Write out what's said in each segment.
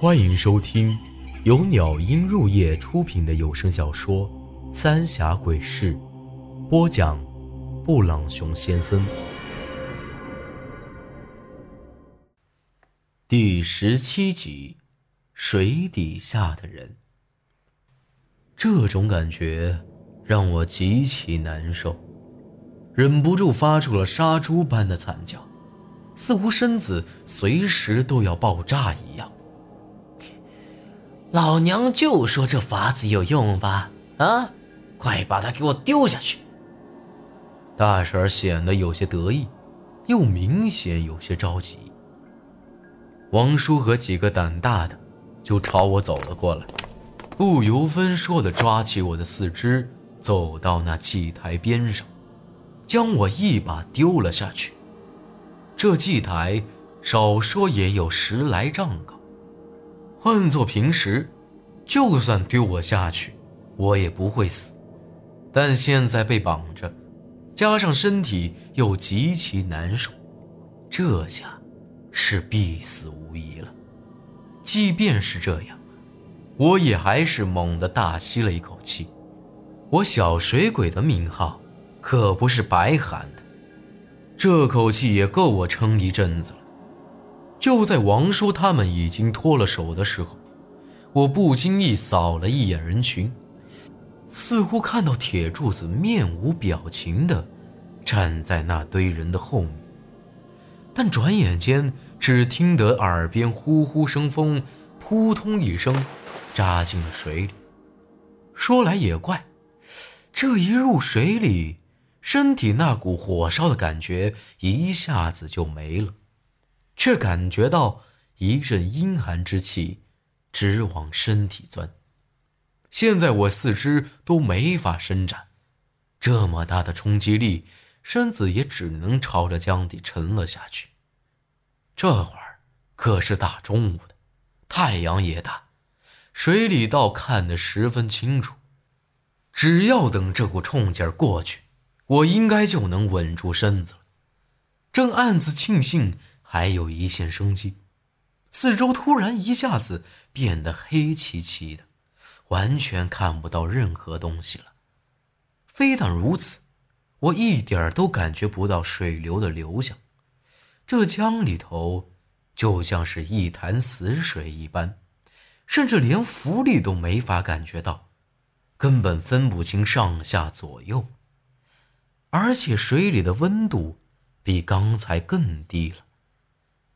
欢迎收听由鸟音入夜出品的有声小说《三峡鬼事》，播讲：布朗熊先生。第十七集：水底下的人。这种感觉让我极其难受，忍不住发出了杀猪般的惨叫，似乎身子随时都要爆炸一样。老娘就说这法子有用吧！啊，快把他给我丢下去！大婶显得有些得意，又明显有些着急。王叔和几个胆大的就朝我走了过来，不由分说的抓起我的四肢，走到那祭台边上，将我一把丢了下去。这祭台少说也有十来丈高。换做平时，就算丢我下去，我也不会死。但现在被绑着，加上身体又极其难受，这下是必死无疑了。即便是这样，我也还是猛地大吸了一口气。我小水鬼的名号可不是白喊的，这口气也够我撑一阵子。就在王叔他们已经脱了手的时候，我不经意扫了一眼人群，似乎看到铁柱子面无表情地站在那堆人的后面。但转眼间，只听得耳边呼呼生风，扑通一声，扎进了水里。说来也怪，这一入水里，身体那股火烧的感觉一下子就没了。却感觉到一阵阴寒之气直往身体钻。现在我四肢都没法伸展，这么大的冲击力，身子也只能朝着江底沉了下去。这会儿可是大中午的，太阳也大，水里倒看得十分清楚。只要等这股冲劲儿过去，我应该就能稳住身子了。正暗自庆幸。还有一线生机，四周突然一下子变得黑漆漆的，完全看不到任何东西了。非但如此，我一点都感觉不到水流的流向，这江里头就像是一潭死水一般，甚至连浮力都没法感觉到，根本分不清上下左右。而且水里的温度比刚才更低了。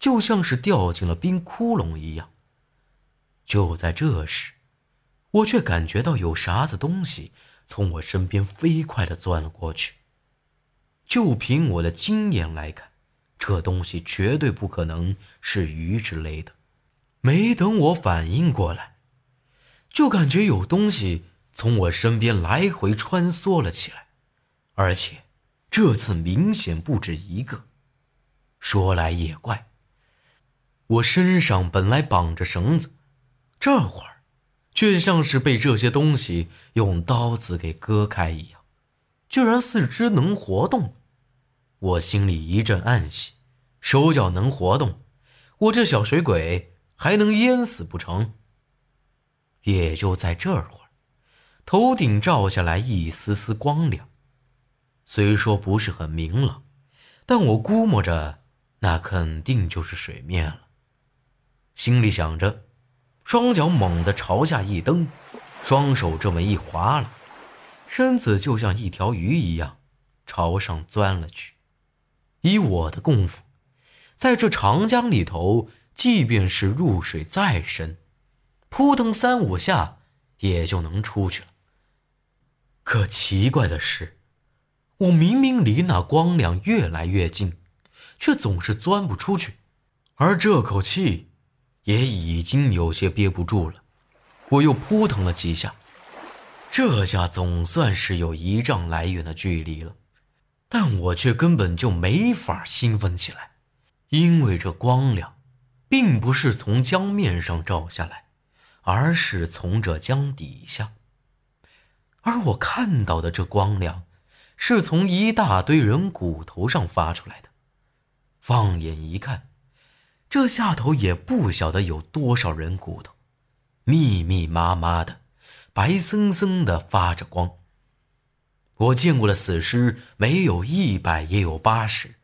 就像是掉进了冰窟窿一样。就在这时，我却感觉到有啥子东西从我身边飞快地钻了过去。就凭我的经验来看，这东西绝对不可能是鱼之类的。没等我反应过来，就感觉有东西从我身边来回穿梭了起来，而且这次明显不止一个。说来也怪。我身上本来绑着绳子，这会儿，却像是被这些东西用刀子给割开一样，居然四肢能活动。我心里一阵暗喜，手脚能活动，我这小水鬼还能淹死不成？也就在这会儿，头顶照下来一丝丝光亮，虽说不是很明朗，但我估摸着那肯定就是水面了。心里想着，双脚猛地朝下一蹬，双手这么一划拉，身子就像一条鱼一样朝上钻了去。以我的功夫，在这长江里头，即便是入水再深，扑腾三五下也就能出去了。可奇怪的是，我明明离那光亮越来越近，却总是钻不出去，而这口气。也已经有些憋不住了，我又扑腾了几下，这下总算是有一丈来远的距离了，但我却根本就没法兴奋起来，因为这光亮，并不是从江面上照下来，而是从这江底下，而我看到的这光亮，是从一大堆人骨头上发出来的，放眼一看。这下头也不晓得有多少人骨头，密密麻麻的，白森森的发着光。我见过的死尸没有一百也有八十，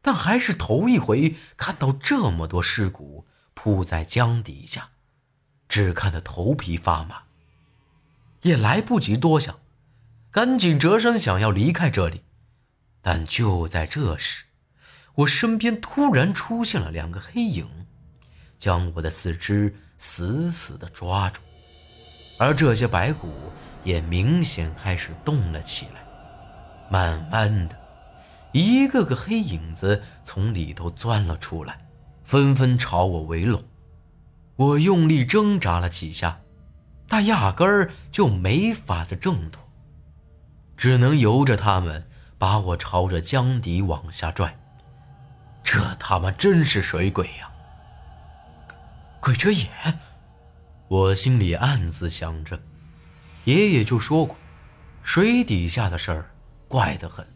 但还是头一回看到这么多尸骨铺在江底下，只看得头皮发麻。也来不及多想，赶紧折身想要离开这里，但就在这时。我身边突然出现了两个黑影，将我的四肢死死地抓住，而这些白骨也明显开始动了起来。慢慢的，一个个黑影子从里头钻了出来，纷纷朝我围拢。我用力挣扎了几下，但压根儿就没法子挣脱，只能由着他们把我朝着江底往下拽。这他妈真是水鬼呀！鬼遮眼，我心里暗自想着。爷爷就说过，水底下的事儿怪得很。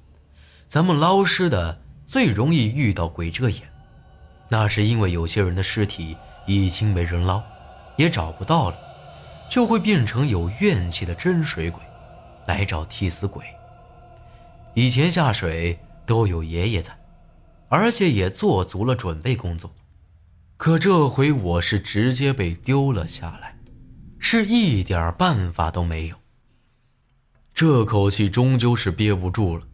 咱们捞尸的最容易遇到鬼遮眼，那是因为有些人的尸体已经没人捞，也找不到了，就会变成有怨气的真水鬼，来找替死鬼。以前下水都有爷爷在。而且也做足了准备工作，可这回我是直接被丢了下来，是一点办法都没有。这口气终究是憋不住了，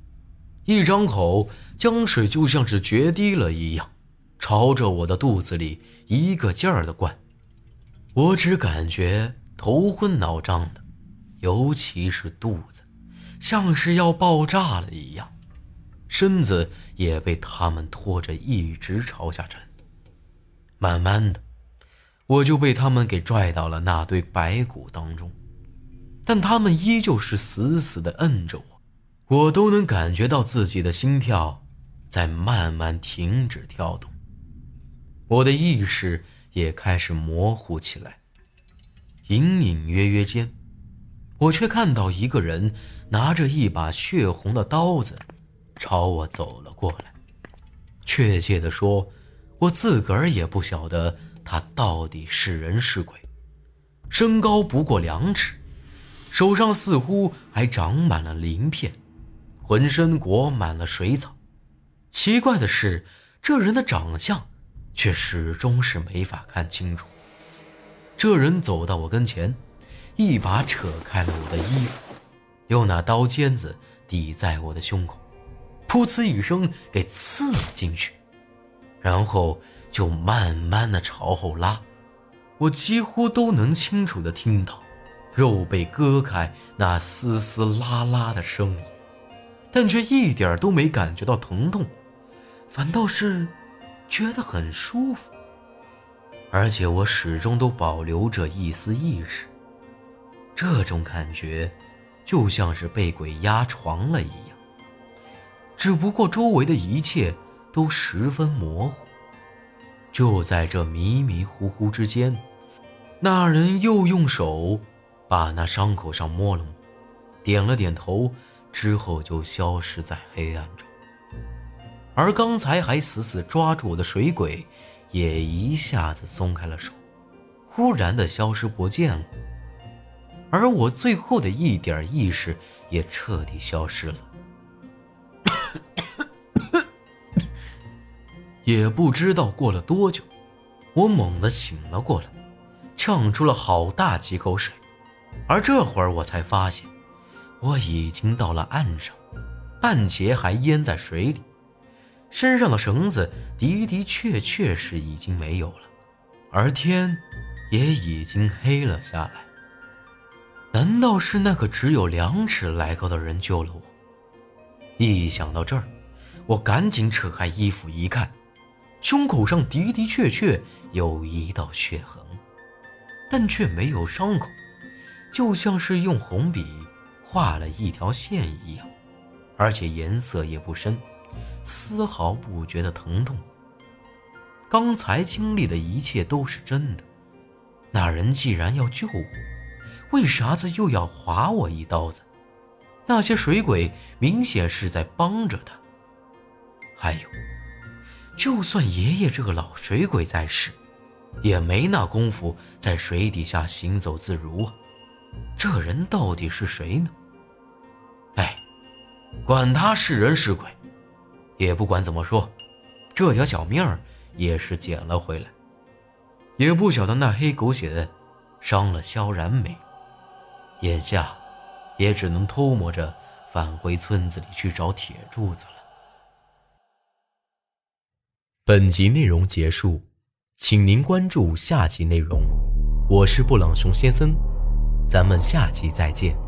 一张口，江水就像是决堤了一样，朝着我的肚子里一个劲儿的灌。我只感觉头昏脑胀的，尤其是肚子，像是要爆炸了一样。身子也被他们拖着一直朝下沉，慢慢的，我就被他们给拽到了那堆白骨当中，但他们依旧是死死的摁着我，我都能感觉到自己的心跳在慢慢停止跳动，我的意识也开始模糊起来，隐隐约约间，我却看到一个人拿着一把血红的刀子。朝我走了过来，确切的说，我自个儿也不晓得他到底是人是鬼。身高不过两尺，手上似乎还长满了鳞片，浑身裹满了水草。奇怪的是，这人的长相却始终是没法看清楚。这人走到我跟前，一把扯开了我的衣服，用那刀尖子抵在我的胸口。噗呲一声，给刺了进去，然后就慢慢的朝后拉，我几乎都能清楚的听到肉被割开那嘶嘶啦啦的声音，但却一点都没感觉到疼痛，反倒是觉得很舒服，而且我始终都保留着一丝意识，这种感觉就像是被鬼压床了一样。只不过周围的一切都十分模糊。就在这迷迷糊糊之间，那人又用手把那伤口上摸了摸，点了点头，之后就消失在黑暗中。而刚才还死死抓住我的水鬼，也一下子松开了手，忽然的消失不见了。而我最后的一点意识也彻底消失了。也不知道过了多久，我猛地醒了过来，呛出了好大几口水。而这会儿我才发现，我已经到了岸上，半截还淹在水里，身上的绳子的的确确是已经没有了，而天也已经黑了下来。难道是那个只有两尺来高的人救了我？一想到这儿，我赶紧扯开衣服一看，胸口上的的确确有一道血痕，但却没有伤口，就像是用红笔画了一条线一样，而且颜色也不深，丝毫不觉得疼痛。刚才经历的一切都是真的，那人既然要救我，为啥子又要划我一刀子？那些水鬼明显是在帮着他。还有，就算爷爷这个老水鬼在世，也没那功夫在水底下行走自如啊。这人到底是谁呢？哎，管他是人是鬼，也不管怎么说，这条小命儿也是捡了回来。也不晓得那黑狗血伤了萧然没，眼下也只能偷摸着返回村子里去找铁柱子了。本集内容结束，请您关注下集内容。我是布朗熊先生。咱们下集再见。